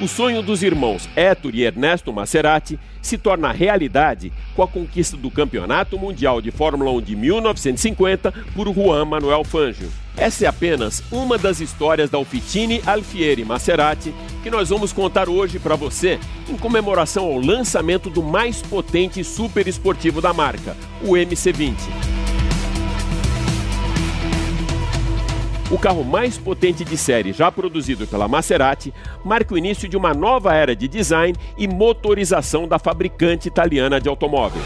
O sonho dos irmãos Héctor e Ernesto Maserati se torna realidade com a conquista do Campeonato Mundial de Fórmula 1 de 1950 por Juan Manuel Fangio. Essa é apenas uma das histórias da Alfitini Alfieri Maserati que nós vamos contar hoje para você em comemoração ao lançamento do mais potente super esportivo da marca, o MC20. O carro mais potente de série já produzido pela Maserati marca o início de uma nova era de design e motorização da fabricante italiana de automóveis.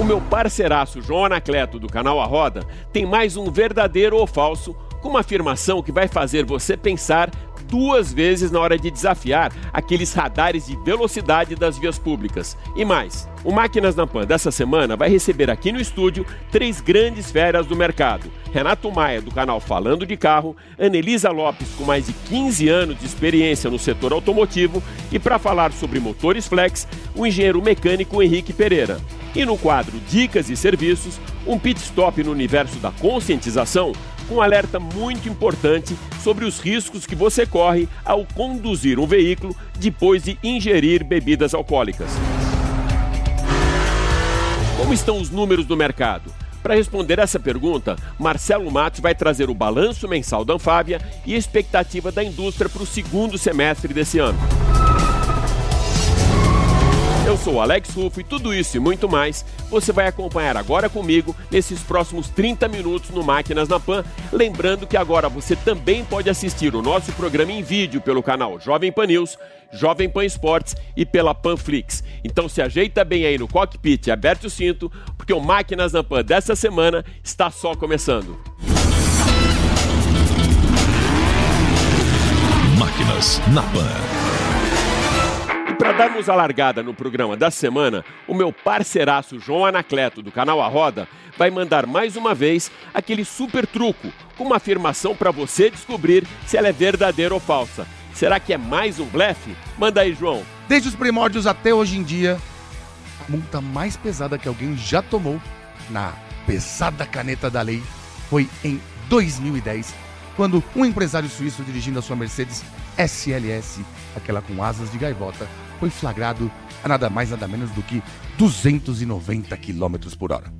O meu parceiraço João Anacleto do canal A Roda tem mais um verdadeiro ou falso com uma afirmação que vai fazer você pensar duas vezes na hora de desafiar aqueles radares de velocidade das vias públicas. E mais, o Máquinas na Pan dessa semana vai receber aqui no estúdio três grandes feras do mercado. Renato Maia, do canal Falando de Carro, Anelisa Lopes, com mais de 15 anos de experiência no setor automotivo, e para falar sobre motores flex, o engenheiro mecânico Henrique Pereira. E no quadro Dicas e Serviços, um pit stop no universo da conscientização um alerta muito importante sobre os riscos que você corre ao conduzir um veículo depois de ingerir bebidas alcoólicas. Como estão os números do mercado? Para responder essa pergunta, Marcelo Matos vai trazer o balanço mensal da Anfávia e a expectativa da indústria para o segundo semestre desse ano. Eu sou Alex Rufo e tudo isso e muito mais você vai acompanhar agora comigo nesses próximos 30 minutos no Máquinas na Pan. Lembrando que agora você também pode assistir o nosso programa em vídeo pelo canal Jovem Pan News, Jovem Pan Esportes e pela Panflix. Então se ajeita bem aí no cockpit e aperte o cinto, porque o Máquinas na Pan dessa semana está só começando. Máquinas na Pan para darmos a largada no programa da semana, o meu parceiraço João Anacleto, do canal A Roda, vai mandar mais uma vez aquele super truco com uma afirmação para você descobrir se ela é verdadeira ou falsa. Será que é mais um blefe? Manda aí, João. Desde os primórdios até hoje em dia, a multa mais pesada que alguém já tomou na pesada caneta da lei foi em 2010, quando um empresário suíço dirigindo a sua Mercedes SLS, aquela com asas de gaivota, foi flagrado a nada mais nada menos do que 290 km por hora.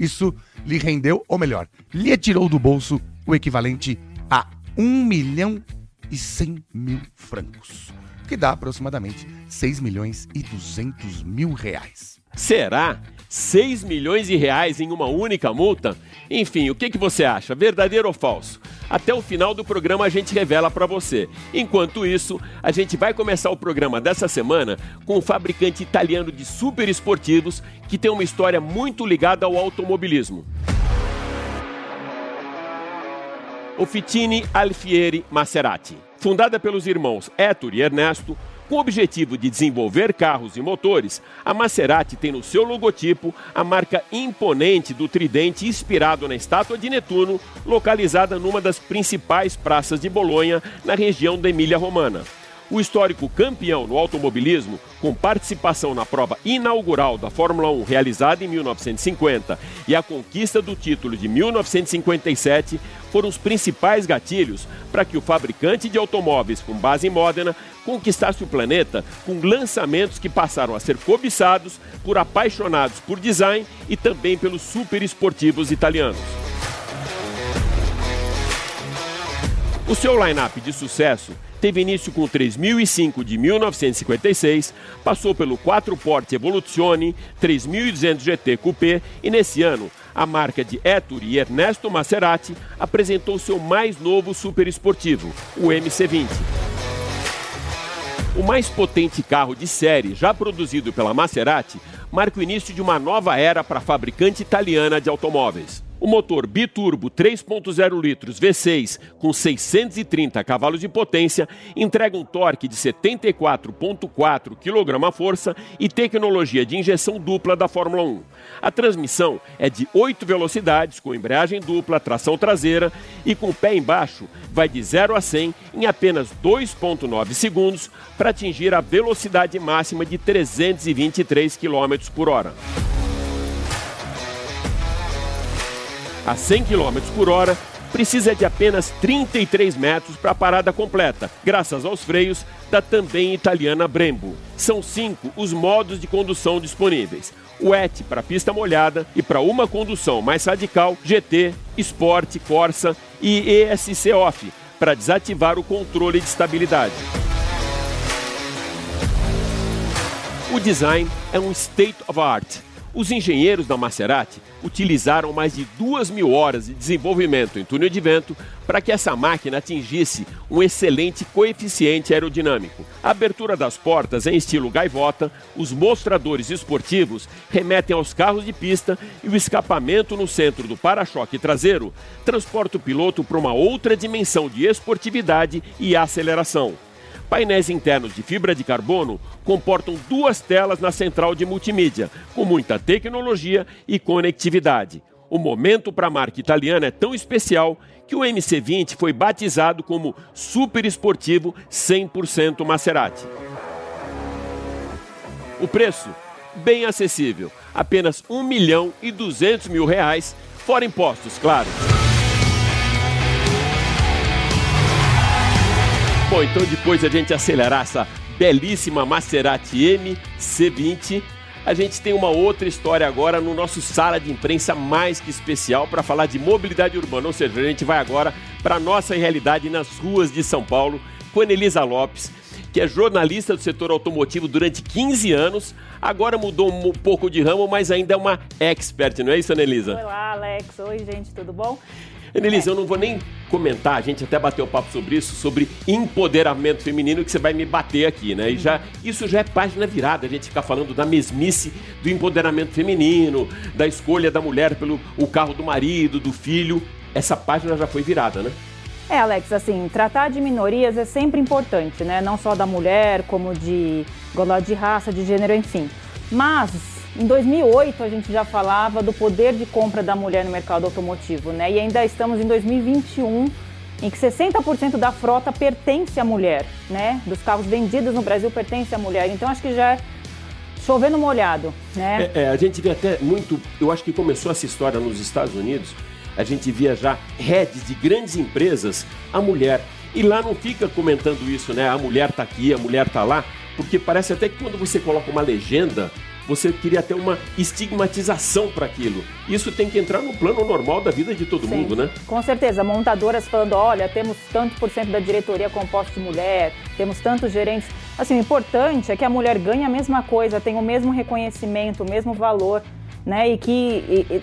Isso lhe rendeu, ou melhor, lhe tirou do bolso o equivalente a 1 milhão e 100 mil francos, que dá aproximadamente 6 milhões e 200 mil reais. Será? 6 milhões de reais em uma única multa? Enfim, o que, que você acha? Verdadeiro ou falso? Até o final do programa a gente revela para você. Enquanto isso, a gente vai começar o programa dessa semana com um fabricante italiano de super esportivos que tem uma história muito ligada ao automobilismo. O Alfieri Maserati. Fundada pelos irmãos Ettore e Ernesto, com o objetivo de desenvolver carros e motores, a Maserati tem no seu logotipo a marca imponente do tridente inspirado na estátua de Netuno, localizada numa das principais praças de Bolonha, na região da Emília-Romana o histórico campeão no automobilismo, com participação na prova inaugural da Fórmula 1 realizada em 1950 e a conquista do título de 1957, foram os principais gatilhos para que o fabricante de automóveis com base em Modena conquistasse o planeta com lançamentos que passaram a ser cobiçados por apaixonados por design e também pelos super esportivos italianos. O seu line-up de sucesso teve início com o 3005 de 1956, passou pelo 4 Porte Evoluzione, 3200 GT Coupé e nesse ano a marca de Ettore e Ernesto Maserati apresentou seu mais novo super esportivo, o MC20. O mais potente carro de série já produzido pela Maserati marca o início de uma nova era para a fabricante italiana de automóveis. O motor biturbo 3.0 litros V6 com 630 cavalos de potência entrega um torque de 74.4 kgf e tecnologia de injeção dupla da Fórmula 1. A transmissão é de 8 velocidades com embreagem dupla, tração traseira e com o pé embaixo vai de 0 a 100 em apenas 2.9 segundos para atingir a velocidade máxima de 323 km por hora. a 100 km por hora, precisa de apenas 33 metros para a parada completa, graças aos freios da também italiana Brembo. São cinco os modos de condução disponíveis. O ET para pista molhada e para uma condução mais radical, GT, Sport, Corsa e ESC Off, para desativar o controle de estabilidade. O design é um state of art. Os engenheiros da Maserati utilizaram mais de duas mil horas de desenvolvimento em túnel de vento para que essa máquina atingisse um excelente coeficiente aerodinâmico. A abertura das portas em estilo gaivota, os mostradores esportivos remetem aos carros de pista e o escapamento no centro do para-choque traseiro transporta o piloto para uma outra dimensão de esportividade e aceleração. Painéis internos de fibra de carbono comportam duas telas na central de multimídia, com muita tecnologia e conectividade. O momento para a marca italiana é tão especial que o MC20 foi batizado como super esportivo 100% Maserati. O preço? Bem acessível, apenas 1 milhão e 200 mil reais, fora impostos, claro. Bom, então depois de a gente acelerar essa belíssima Maserati MC20, a gente tem uma outra história agora no nosso sala de imprensa mais que especial para falar de mobilidade urbana. Ou seja, a gente vai agora para a nossa realidade nas ruas de São Paulo com Anelisa Lopes, que é jornalista do setor automotivo durante 15 anos. Agora mudou um pouco de ramo, mas ainda é uma expert, não é isso, Anelisa? Olá, Alex. Oi, gente, tudo bom? Anelise, eu não vou nem comentar, a gente até bateu papo sobre isso, sobre empoderamento feminino, que você vai me bater aqui, né? E já, isso já é página virada, a gente ficar falando da mesmice do empoderamento feminino, da escolha da mulher pelo o carro do marido, do filho. Essa página já foi virada, né? É, Alex, assim, tratar de minorias é sempre importante, né? Não só da mulher, como de de raça, de gênero, enfim. Mas em 2008 a gente já falava do poder de compra da mulher no mercado automotivo, né? E ainda estamos em 2021 em que 60% da frota pertence à mulher, né? Dos carros vendidos no Brasil pertence à mulher. Então acho que já é chovendo molhado, né? É, é, a gente vê até muito, eu acho que começou essa história nos Estados Unidos, a gente via já heads de grandes empresas, a mulher. E lá não fica comentando isso, né? A mulher tá aqui, a mulher tá lá, porque parece até que quando você coloca uma legenda, você queria ter uma estigmatização para aquilo. Isso tem que entrar no plano normal da vida de todo Sim, mundo, né? Com certeza. Montadoras falando: olha, temos tanto por cento da diretoria composta de mulher, temos tantos gerentes. Assim, o importante é que a mulher ganhe a mesma coisa, tenha o mesmo reconhecimento, o mesmo valor, né? E que e, e,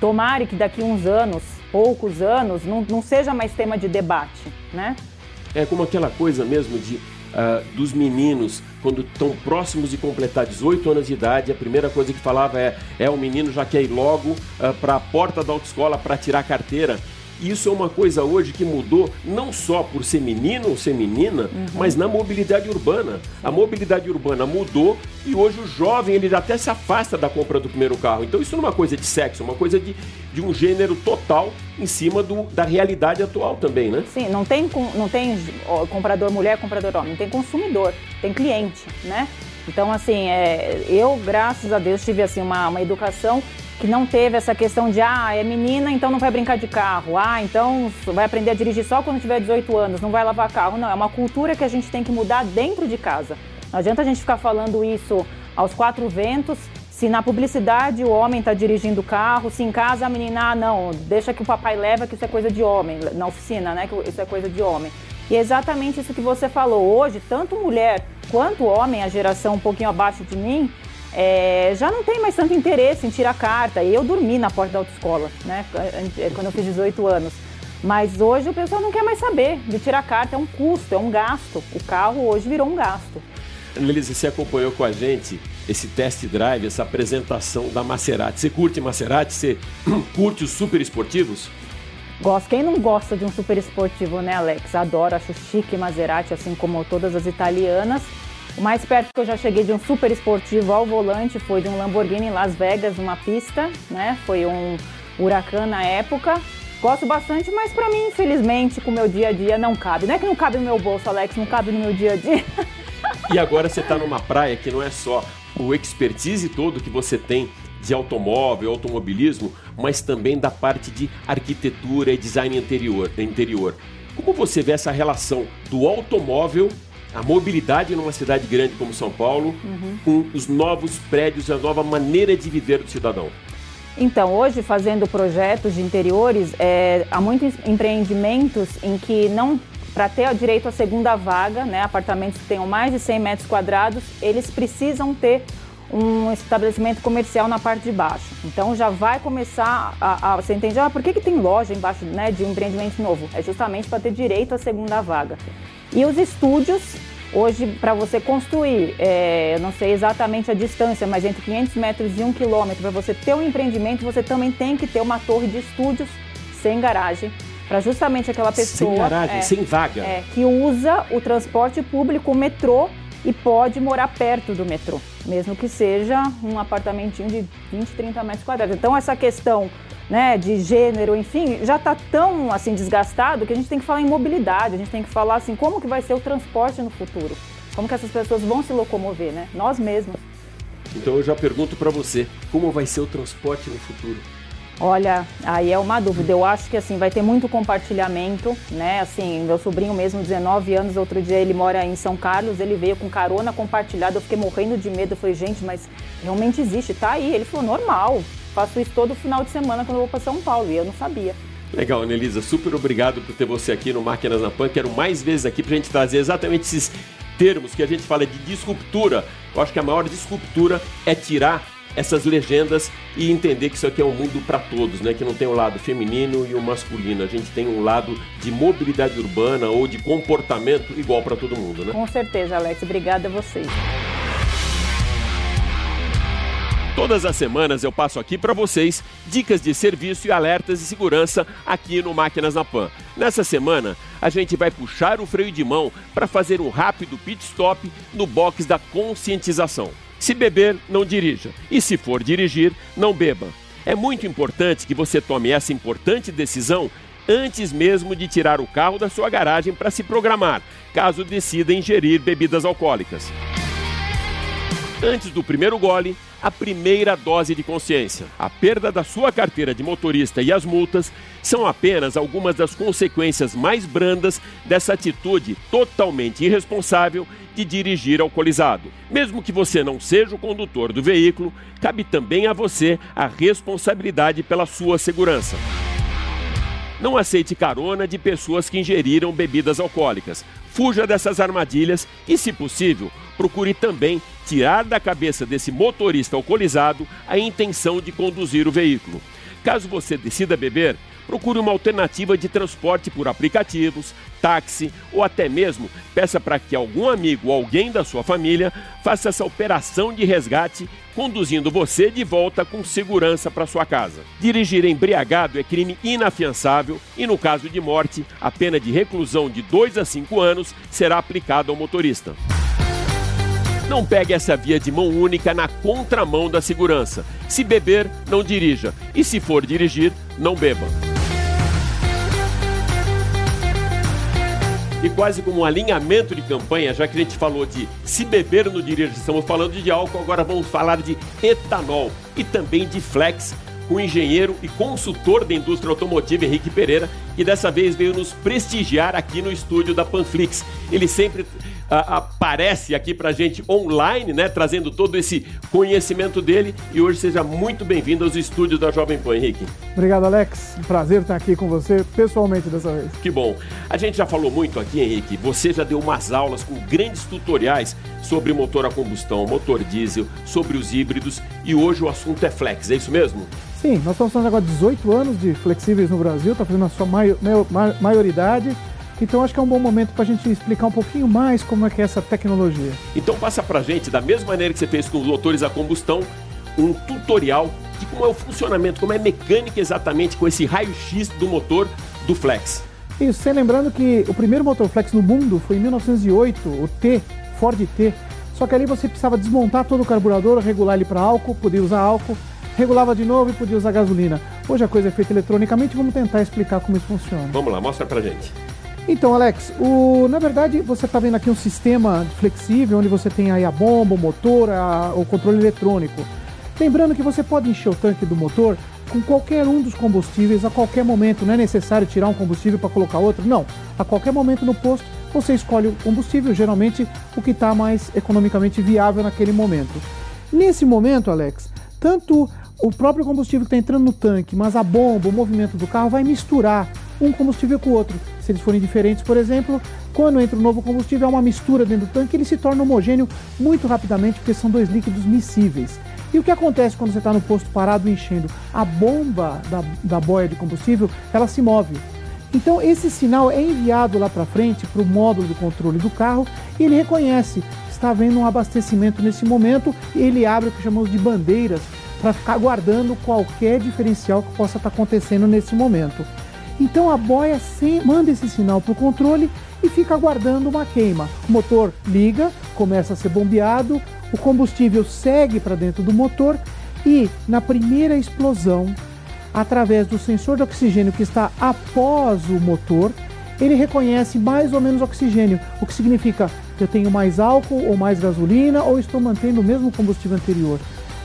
tomare que daqui uns anos, poucos anos, não, não seja mais tema de debate, né? É como aquela coisa mesmo de uh, dos meninos quando estão próximos de completar 18 anos de idade, a primeira coisa que falava é: é o menino já quer ir logo uh, para a porta da autoescola para tirar a carteira. Isso é uma coisa hoje que mudou não só por ser menino ou ser menina, uhum. mas na mobilidade urbana. A mobilidade urbana mudou e hoje o jovem ele até se afasta da compra do primeiro carro. Então isso não é uma coisa de sexo, é uma coisa de, de um gênero total em cima do, da realidade atual também, né? Sim, não tem, não tem comprador mulher, comprador homem, tem consumidor, tem cliente, né? Então, assim, é, eu, graças a Deus, tive assim, uma, uma educação que não teve essa questão de, ah, é menina, então não vai brincar de carro. Ah, então vai aprender a dirigir só quando tiver 18 anos, não vai lavar carro. Não, é uma cultura que a gente tem que mudar dentro de casa. Não adianta a gente ficar falando isso aos quatro ventos, se na publicidade o homem está dirigindo o carro, se em casa a menina, ah, não, deixa que o papai leva, que isso é coisa de homem, na oficina, né, que isso é coisa de homem. E é exatamente isso que você falou. Hoje, tanto mulher quanto homem, a geração um pouquinho abaixo de mim, é, já não tem mais tanto interesse em tirar carta. E eu dormi na porta da autoescola, né? Quando eu fiz 18 anos. Mas hoje o pessoal não quer mais saber de tirar carta, é um custo, é um gasto. O carro hoje virou um gasto. Annelise, você acompanhou com a gente esse test drive, essa apresentação da Maserati. Você curte Maserati? Você curte os super esportivos? Gosto. Quem não gosta de um super esportivo, né, Alex? Adoro, acho chique Maserati, assim como todas as italianas. O mais perto que eu já cheguei de um super esportivo ao volante foi de um Lamborghini em Las Vegas, uma pista, né? Foi um Huracan na época. Gosto bastante, mas para mim, infelizmente, com o meu dia a dia não cabe. Não é que não cabe no meu bolso, Alex, não cabe no meu dia a dia. E agora você está numa praia que não é só o expertise todo que você tem de automóvel, automobilismo, mas também da parte de arquitetura e design interior. interior. Como você vê essa relação do automóvel, a mobilidade numa cidade grande como São Paulo, uhum. com os novos prédios, a nova maneira de viver do cidadão? Então, hoje, fazendo projetos de interiores, é, há muitos empreendimentos em que não para ter direito à segunda vaga, né, apartamentos que tenham mais de 100 metros quadrados, eles precisam ter um estabelecimento comercial na parte de baixo. Então já vai começar a, a você entende, ah, por que, que tem loja embaixo né, de um empreendimento novo? É justamente para ter direito à segunda vaga. E os estúdios, hoje, para você construir, é, eu não sei exatamente a distância, mas entre 500 metros e 1 quilômetro, para você ter um empreendimento, você também tem que ter uma torre de estúdios sem garagem, para justamente aquela pessoa. Sem garagem, é, sem vaga. É, que usa o transporte público, o metrô, e pode morar perto do metrô, mesmo que seja um apartamentinho de 20, 30 metros quadrados. Então, essa questão né, de gênero, enfim, já está tão assim desgastado que a gente tem que falar em mobilidade, a gente tem que falar assim como que vai ser o transporte no futuro, como que essas pessoas vão se locomover, né? Nós mesmos. Então eu já pergunto para você, como vai ser o transporte no futuro? Olha, aí é uma dúvida. Eu acho que assim vai ter muito compartilhamento, né? Assim, meu sobrinho mesmo, 19 anos, outro dia ele mora em São Carlos, ele veio com carona compartilhada. Eu fiquei morrendo de medo. Eu falei, gente, mas realmente existe, tá aí. Ele falou, normal. Faço isso todo final de semana quando eu vou para São Paulo e eu não sabia. Legal, Anelisa, super obrigado por ter você aqui no Máquinas na Pan. Quero mais vezes aqui para a gente trazer exatamente esses termos que a gente fala de disruptura. Eu acho que a maior disruptura é tirar essas legendas e entender que isso aqui é um mundo para todos, né? Que não tem o um lado feminino e o um masculino. A gente tem um lado de mobilidade urbana ou de comportamento igual para todo mundo, né? Com certeza, Alex. Obrigada a vocês. Todas as semanas eu passo aqui para vocês dicas de serviço e alertas de segurança aqui no Máquinas na Pan. Nessa semana, a gente vai puxar o freio de mão para fazer um rápido pit stop no box da conscientização. Se beber, não dirija. E se for dirigir, não beba. É muito importante que você tome essa importante decisão antes mesmo de tirar o carro da sua garagem para se programar, caso decida ingerir bebidas alcoólicas. Antes do primeiro gole, a primeira dose de consciência. A perda da sua carteira de motorista e as multas são apenas algumas das consequências mais brandas dessa atitude totalmente irresponsável de dirigir alcoolizado. Mesmo que você não seja o condutor do veículo, cabe também a você a responsabilidade pela sua segurança. Não aceite carona de pessoas que ingeriram bebidas alcoólicas. Fuja dessas armadilhas e, se possível, procure também tirar da cabeça desse motorista alcoolizado a intenção de conduzir o veículo. Caso você decida beber, procure uma alternativa de transporte por aplicativos, táxi ou até mesmo peça para que algum amigo ou alguém da sua família faça essa operação de resgate, conduzindo você de volta com segurança para sua casa. Dirigir embriagado é crime inafiançável e, no caso de morte, a pena de reclusão de 2 a 5 anos será aplicada ao motorista. Não pegue essa via de mão única na contramão da segurança. Se beber, não dirija. E se for dirigir, não beba. E quase como um alinhamento de campanha, já que a gente falou de se beber no dirija, estamos falando de álcool, agora vamos falar de etanol e também de flex com o engenheiro e consultor da indústria automotiva Henrique Pereira, que dessa vez veio nos prestigiar aqui no estúdio da Panflix. Ele sempre aparece aqui pra gente online, né? Trazendo todo esse conhecimento dele. E hoje seja muito bem-vindo aos estúdios da Jovem Pan, Henrique. Obrigado, Alex. Prazer estar aqui com você pessoalmente dessa vez. Que bom. A gente já falou muito aqui, Henrique. Você já deu umas aulas com grandes tutoriais sobre motor a combustão, motor diesel, sobre os híbridos. E hoje o assunto é flex, é isso mesmo? Sim, nós estamos fazendo agora 18 anos de flexíveis no Brasil, está fazendo a sua maioridade. Então acho que é um bom momento para a gente explicar um pouquinho mais como é que é essa tecnologia. Então passa para a gente, da mesma maneira que você fez com os motores a combustão, um tutorial de como é o funcionamento, como é a mecânica exatamente com esse raio-x do motor do Flex. Isso, sem lembrando que o primeiro motor Flex no mundo foi em 1908, o T, Ford T. Só que ali você precisava desmontar todo o carburador, regular ele para álcool, podia usar álcool, regulava de novo e podia usar gasolina. Hoje a coisa é feita eletronicamente, vamos tentar explicar como isso funciona. Vamos lá, mostra pra gente. Então, Alex, o, na verdade você está vendo aqui um sistema flexível onde você tem aí a bomba, o motor, a, o controle eletrônico. Lembrando que você pode encher o tanque do motor com qualquer um dos combustíveis a qualquer momento. Não é necessário tirar um combustível para colocar outro. Não. A qualquer momento no posto você escolhe o combustível, geralmente o que está mais economicamente viável naquele momento. Nesse momento, Alex, tanto o próprio combustível que está entrando no tanque, mas a bomba, o movimento do carro vai misturar um combustível com o outro. Se eles forem diferentes, por exemplo, quando entra um novo combustível, há uma mistura dentro do tanque, ele se torna homogêneo muito rapidamente, porque são dois líquidos miscíveis. E o que acontece quando você está no posto parado enchendo? A bomba da, da boia de combustível, ela se move. Então esse sinal é enviado lá para frente para o módulo do controle do carro e ele reconhece está havendo um abastecimento nesse momento e ele abre o que chamamos de bandeiras para ficar guardando qualquer diferencial que possa estar tá acontecendo nesse momento. Então a boia manda esse sinal para o controle e fica aguardando uma queima. O motor liga, começa a ser bombeado, o combustível segue para dentro do motor e na primeira explosão, através do sensor de oxigênio que está após o motor, ele reconhece mais ou menos oxigênio, o que significa que eu tenho mais álcool ou mais gasolina ou estou mantendo o mesmo combustível anterior.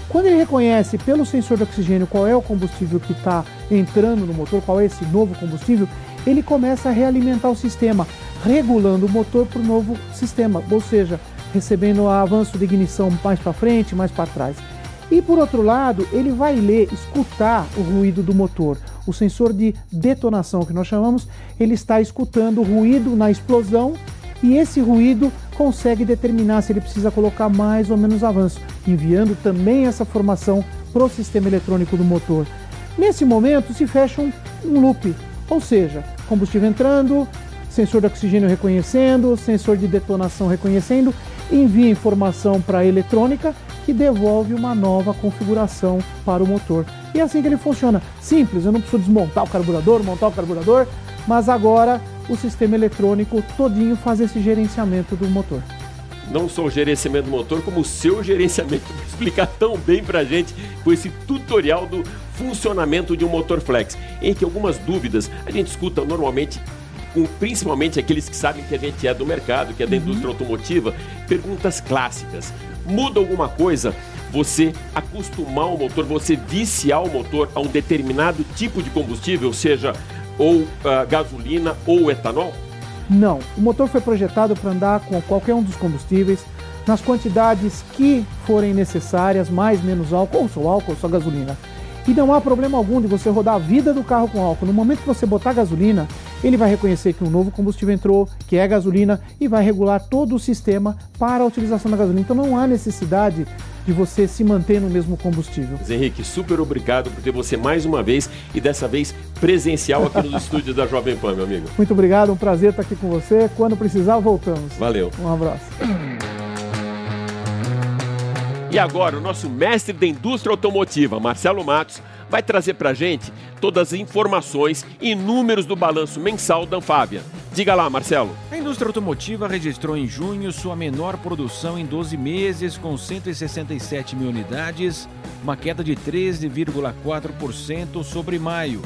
Quando ele reconhece pelo sensor de oxigênio qual é o combustível que está entrando no motor, qual é esse novo combustível, ele começa a realimentar o sistema, regulando o motor para o novo sistema, ou seja, recebendo o avanço de ignição mais para frente, mais para trás. E por outro lado, ele vai ler, escutar o ruído do motor. O sensor de detonação que nós chamamos, ele está escutando o ruído na explosão e esse ruído consegue determinar se ele precisa colocar mais ou menos avanço, enviando também essa formação para o sistema eletrônico do motor. Nesse momento se fecha um, um loop, ou seja, combustível entrando, sensor de oxigênio reconhecendo, sensor de detonação reconhecendo, envia informação para a eletrônica que devolve uma nova configuração para o motor. E é assim que ele funciona. Simples, eu não preciso desmontar o carburador, montar o carburador, mas agora o sistema eletrônico todinho faz esse gerenciamento do motor. Não só o gerenciamento do motor, como o seu gerenciamento, para explicar tão bem para a gente com esse tutorial do funcionamento de um motor flex, em que algumas dúvidas a gente escuta normalmente com principalmente aqueles que sabem que a gente é do mercado, que é da uhum. indústria automotiva, perguntas clássicas. Muda alguma coisa você acostumar o motor, você viciar o motor a um determinado tipo de combustível, seja ou uh, gasolina ou etanol? Não. O motor foi projetado para andar com qualquer um dos combustíveis nas quantidades que forem necessárias, mais menos álcool, ou só álcool, ou só gasolina. E não há problema algum de você rodar a vida do carro com álcool. No momento que você botar gasolina, ele vai reconhecer que um novo combustível entrou, que é gasolina, e vai regular todo o sistema para a utilização da gasolina. Então não há necessidade de você se manter no mesmo combustível. Henrique, super obrigado por ter você mais uma vez e dessa vez presencial aqui nos estúdios da Jovem Pan, meu amigo. Muito obrigado, um prazer estar aqui com você. Quando precisar, voltamos. Valeu. Um abraço. E agora, o nosso mestre da indústria automotiva, Marcelo Matos, vai trazer para gente todas as informações e números do balanço mensal da Anfávia. Diga lá, Marcelo. A indústria automotiva registrou em junho sua menor produção em 12 meses, com 167 mil unidades, uma queda de 13,4% sobre maio.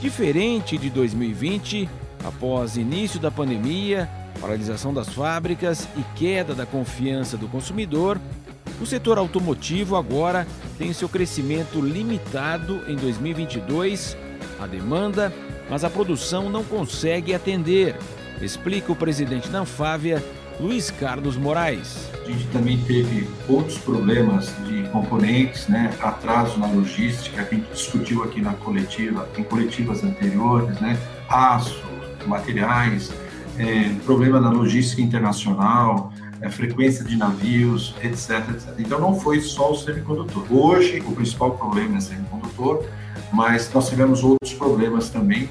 Diferente de 2020, após início da pandemia, paralisação das fábricas e queda da confiança do consumidor, o setor automotivo agora tem seu crescimento limitado em 2022, a demanda, mas a produção não consegue atender, explica o presidente da Anfávia, Luiz Carlos Moraes. A gente também teve outros problemas de componentes, né, atraso na logística, que a gente discutiu aqui na coletiva, em coletivas anteriores, né, aço, materiais, é, problema na logística internacional, é, frequência de navios, etc, etc. Então não foi só o semicondutor. Hoje o principal problema é o semicondutor, mas nós tivemos outros problemas também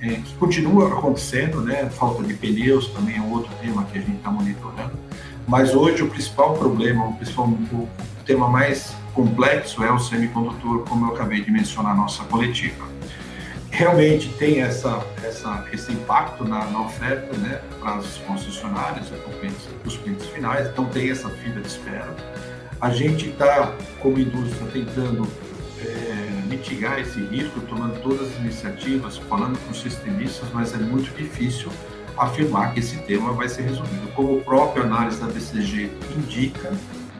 é, que continuam acontecendo, né? Falta de pneus também é um outro tema que a gente está monitorando. Mas hoje o principal problema, o, principal, o tema mais complexo é o semicondutor, como eu acabei de mencionar na nossa coletiva realmente tem essa, essa, esse impacto na, na oferta né, para as concessionárias, para os clientes finais, então tem essa fila de espera. A gente está, como indústria, tentando é, mitigar esse risco, tomando todas as iniciativas, falando com os sistemistas, mas é muito difícil afirmar que esse tema vai ser resolvido. Como o próprio análise da BCG indica,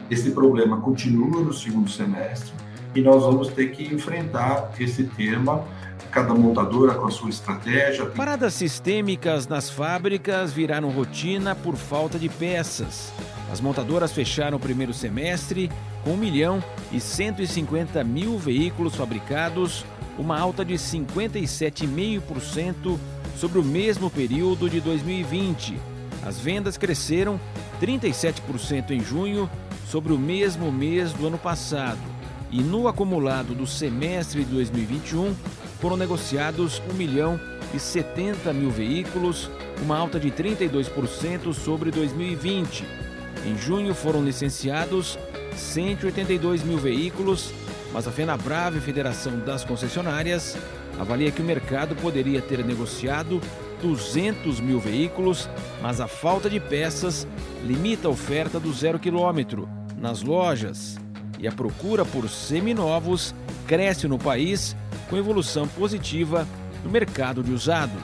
esse problema continua no segundo semestre, e nós vamos ter que enfrentar esse tema cada montadora com a sua estratégia. Paradas sistêmicas nas fábricas viraram rotina por falta de peças. As montadoras fecharam o primeiro semestre com 1 milhão e 150 mil veículos fabricados, uma alta de 57,5% sobre o mesmo período de 2020. As vendas cresceram 37% em junho sobre o mesmo mês do ano passado. E no acumulado do semestre de 2021, foram negociados 1 milhão e 70 mil veículos, uma alta de 32% sobre 2020. Em junho foram licenciados 182 mil veículos, mas a FenaBrave, Federação das Concessionárias, avalia que o mercado poderia ter negociado 200 mil veículos, mas a falta de peças limita a oferta do zero quilômetro nas lojas e a procura por seminovos cresce no país com evolução positiva no mercado de usados.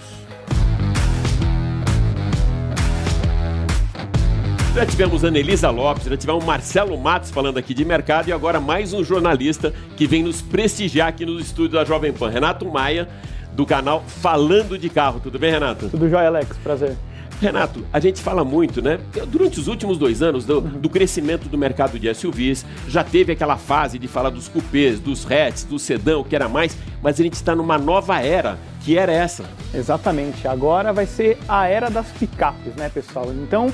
Já tivemos Anelisa Lopes, já tivemos Marcelo Matos falando aqui de mercado e agora mais um jornalista que vem nos prestigiar aqui no estúdio da Jovem Pan, Renato Maia, do canal Falando de Carro. Tudo bem, Renato? Tudo jóia, Alex. Prazer. Renato, a gente fala muito, né? Durante os últimos dois anos do, do, crescimento do mercado de SUVs, já teve aquela fase de falar dos cupês, dos hatches, do sedã, o que era mais, mas a gente está numa nova era, que era essa. Exatamente. Agora vai ser a era das picapes, né, pessoal? Então,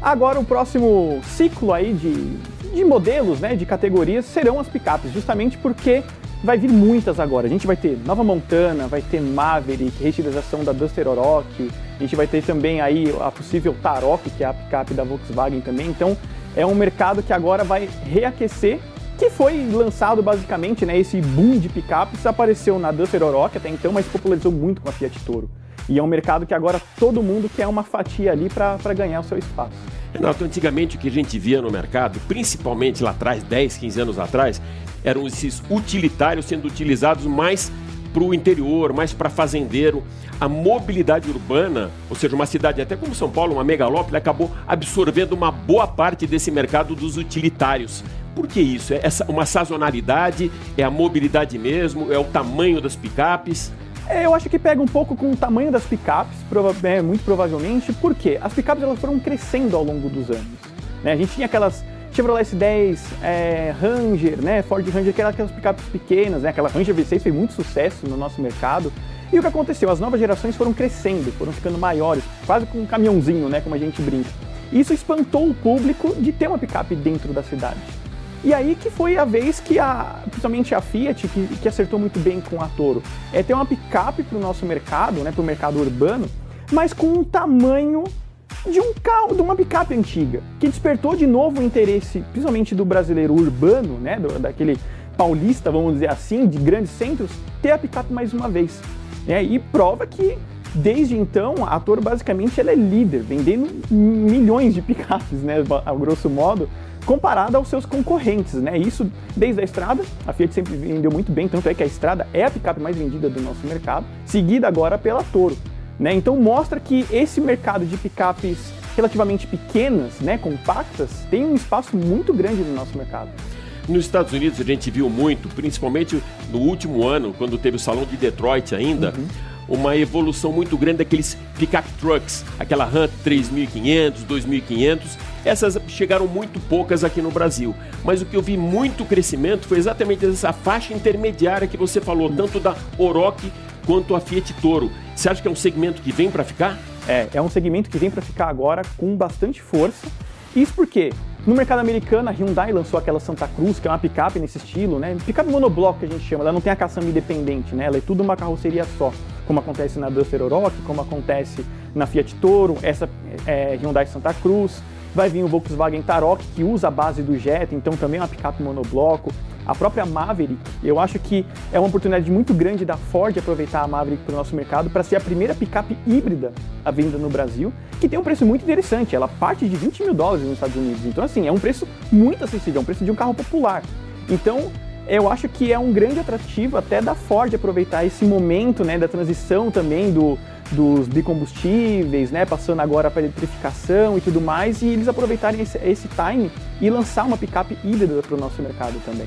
agora o próximo ciclo aí de, de modelos, né, de categorias, serão as picapes, justamente porque vai vir muitas agora. A gente vai ter Nova Montana, vai ter Maverick, reestilização da Duster Oroch, a gente vai ter também aí a possível Tarok, que é a picape da Volkswagen também. Então é um mercado que agora vai reaquecer, que foi lançado basicamente, né, esse boom de picapes apareceu na Duster Oroch até então, mas popularizou muito com a Fiat Toro. E é um mercado que agora todo mundo quer uma fatia ali para ganhar o seu espaço. Renato, antigamente o que a gente via no mercado, principalmente lá atrás, 10, 15 anos atrás, eram esses utilitários sendo utilizados mais para o interior, mais para fazendeiro. A mobilidade urbana, ou seja, uma cidade até como São Paulo, uma megalópole, acabou absorvendo uma boa parte desse mercado dos utilitários. Por que isso? É essa, uma sazonalidade? É a mobilidade mesmo? É o tamanho das picapes? É, eu acho que pega um pouco com o tamanho das picapes, prova é, muito provavelmente, porque as picapes elas foram crescendo ao longo dos anos. Né? A gente tinha aquelas Chevrolet S10, é, Ranger, né, Ford Ranger, que aquelas picapes pequenas, né, aquela Ranger V6 fez muito sucesso no nosso mercado. E o que aconteceu? As novas gerações foram crescendo, foram ficando maiores, quase com um caminhãozinho, né, como a gente brinca. Isso espantou o público de ter uma picape dentro da cidade. E aí que foi a vez que a, principalmente a Fiat, que, que acertou muito bem com a Toro, é ter uma picape para o nosso mercado, né, para o mercado urbano, mas com um tamanho de um carro, de uma picape antiga, que despertou de novo o interesse, principalmente do brasileiro urbano, né, do, daquele paulista, vamos dizer assim, de grandes centros, ter a picape mais uma vez. Né, e prova que desde então a Toro basicamente ela é líder, vendendo milhões de picapes, né, a grosso modo, comparada aos seus concorrentes, né? Isso desde a estrada, a Fiat sempre vendeu muito bem, tanto é que a estrada é a picape mais vendida do nosso mercado, seguida agora pela Toro. Né? Então mostra que esse mercado de picapes relativamente pequenas, né, compactas, tem um espaço muito grande no nosso mercado. Nos Estados Unidos a gente viu muito, principalmente no último ano, quando teve o salão de Detroit ainda, uhum. uma evolução muito grande daqueles pickup trucks, aquela Ram 3500, 2500. Essas chegaram muito poucas aqui no Brasil, mas o que eu vi muito crescimento foi exatamente essa faixa intermediária que você falou, tanto da Oroch quanto a Fiat Toro. Você acha que é um segmento que vem para ficar? É, é um segmento que vem para ficar agora com bastante força. Isso porque no mercado americano a Hyundai lançou aquela Santa Cruz, que é uma picape nesse estilo, né? Picape monobloco que a gente chama, ela não tem a caçamba independente, né? Ela é tudo uma carroceria só, como acontece na Duster Oroch, como acontece na Fiat Toro, essa é, Hyundai Santa Cruz. Vai vir o Volkswagen Tarok, que usa a base do Jetta, então também é uma picape monobloco. A própria Maverick, eu acho que é uma oportunidade muito grande da Ford aproveitar a Maverick para o nosso mercado para ser a primeira picape híbrida à venda no Brasil, que tem um preço muito interessante. Ela parte de 20 mil dólares nos Estados Unidos. Então, assim, é um preço muito acessível, é um preço de um carro popular. Então, eu acho que é um grande atrativo até da Ford aproveitar esse momento né, da transição também do, dos bicombustíveis, né, passando agora para eletrificação e tudo mais, e eles aproveitarem esse, esse time e lançar uma picape híbrida para o nosso mercado também.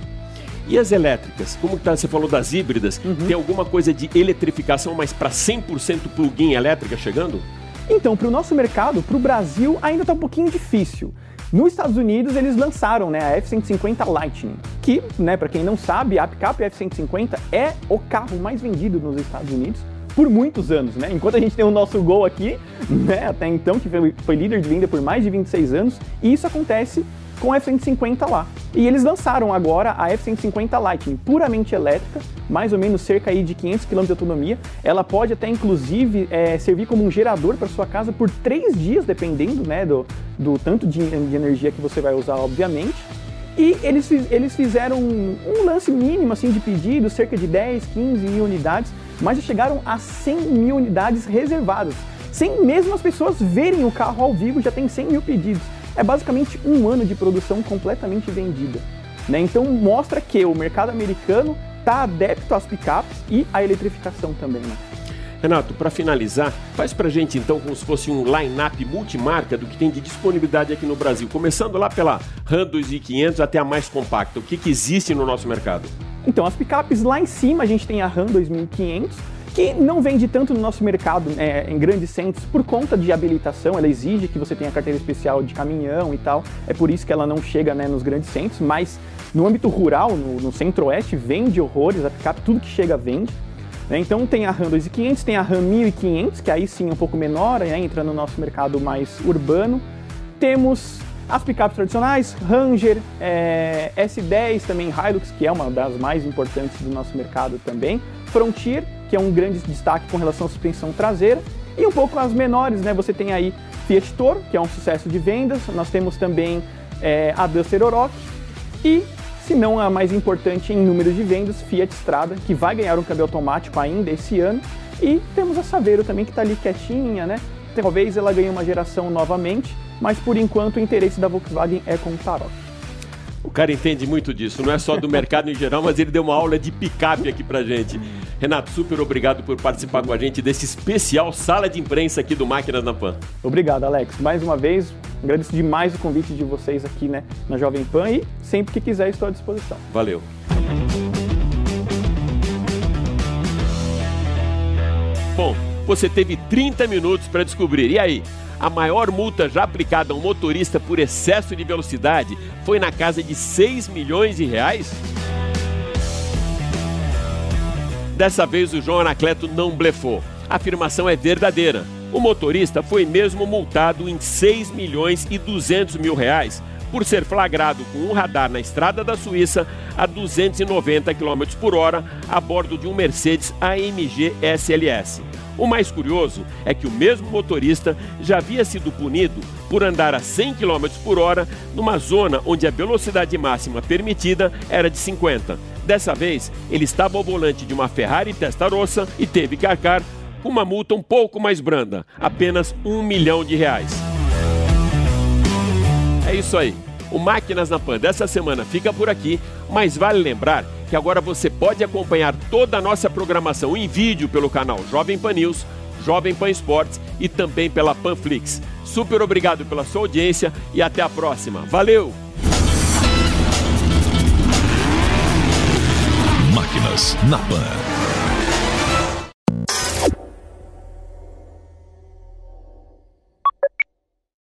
E as elétricas? Como que tá? Você falou das híbridas. Uhum. Tem alguma coisa de eletrificação, mas para 100% plug-in elétrica chegando? Então, para o nosso mercado, para o Brasil, ainda está um pouquinho difícil. Nos Estados Unidos, eles lançaram né, a F-150 Lightning, que, né, para quem não sabe, a picape F-150 é o carro mais vendido nos Estados Unidos por muitos anos, né? Enquanto a gente tem o nosso Gol aqui, né, até então, que foi, foi líder de venda por mais de 26 anos, e isso acontece com a F-150 lá. E eles lançaram agora a F-150 Lightning, puramente elétrica, mais ou menos cerca aí de 500 km de autonomia. Ela pode até inclusive é, servir como um gerador para sua casa por três dias, dependendo né, do, do tanto de, de energia que você vai usar, obviamente. E eles, eles fizeram um, um, lance mínimo assim, de pedidos, cerca de 10, 15 mil unidades, mas já chegaram a 100 mil unidades reservadas. Sem mesmo as pessoas verem o carro ao vivo, já tem 100 mil pedidos é basicamente um ano de produção completamente vendida. Né? Então mostra que o mercado americano está adepto às picapes e à eletrificação também. Né? Renato, para finalizar, faz para gente então como se fosse um line-up multimarca do que tem de disponibilidade aqui no Brasil, começando lá pela Ram 2500 até a mais compacta. O que, que existe no nosso mercado? Então, as picapes lá em cima a gente tem a Ram 2500, que não vende tanto no nosso mercado é, em grandes centros por conta de habilitação. Ela exige que você tenha carteira especial de caminhão e tal. É por isso que ela não chega né, nos grandes centros, mas no âmbito rural, no, no centro-oeste, vende horrores, a picape, tudo que chega vende. Né? Então tem a RAM 2500, tem a RAM 1500, que aí sim é um pouco menor, né, entra no nosso mercado mais urbano. Temos as picapes tradicionais, Ranger, é, S10, também Hilux, que é uma das mais importantes do nosso mercado também. Frontier, que é um grande destaque com relação à suspensão traseira. E um pouco as menores, né? Você tem aí Fiat Toro, que é um sucesso de vendas. Nós temos também é, a Duster Oroch. E, se não a mais importante em número de vendas, Fiat Strada, que vai ganhar um câmbio automático ainda esse ano. E temos a Saveiro também, que está ali quietinha, né? Talvez ela ganhe uma geração novamente, mas por enquanto o interesse da Volkswagen é com o Tarot. O cara entende muito disso, não é só do mercado em geral, mas ele deu uma aula de picape aqui pra gente. Renato, super obrigado por participar com a gente desse especial sala de imprensa aqui do Máquinas na Pan. Obrigado, Alex. Mais uma vez, agradeço demais o convite de vocês aqui né, na Jovem Pan e sempre que quiser estou à disposição. Valeu. Bom, você teve 30 minutos para descobrir. E aí? A maior multa já aplicada a um motorista por excesso de velocidade foi na casa de 6 milhões de reais? Dessa vez o João Anacleto não blefou. A afirmação é verdadeira. O motorista foi mesmo multado em 6 milhões e 200 mil reais por ser flagrado com um radar na estrada da Suíça a 290 km por hora a bordo de um Mercedes AMG SLS. O mais curioso é que o mesmo motorista já havia sido punido por andar a 100 km por hora numa zona onde a velocidade máxima permitida era de 50. Dessa vez, ele estava ao volante de uma Ferrari Testarossa e teve que arcar com uma multa um pouco mais branda, apenas um milhão de reais. É isso aí. O Máquinas na Pan dessa semana fica por aqui, mas vale lembrar que agora você pode acompanhar toda a nossa programação em vídeo pelo canal Jovem Pan News, Jovem Pan Esportes e também pela Panflix. Super obrigado pela sua audiência e até a próxima. Valeu! Máquinas na Pan.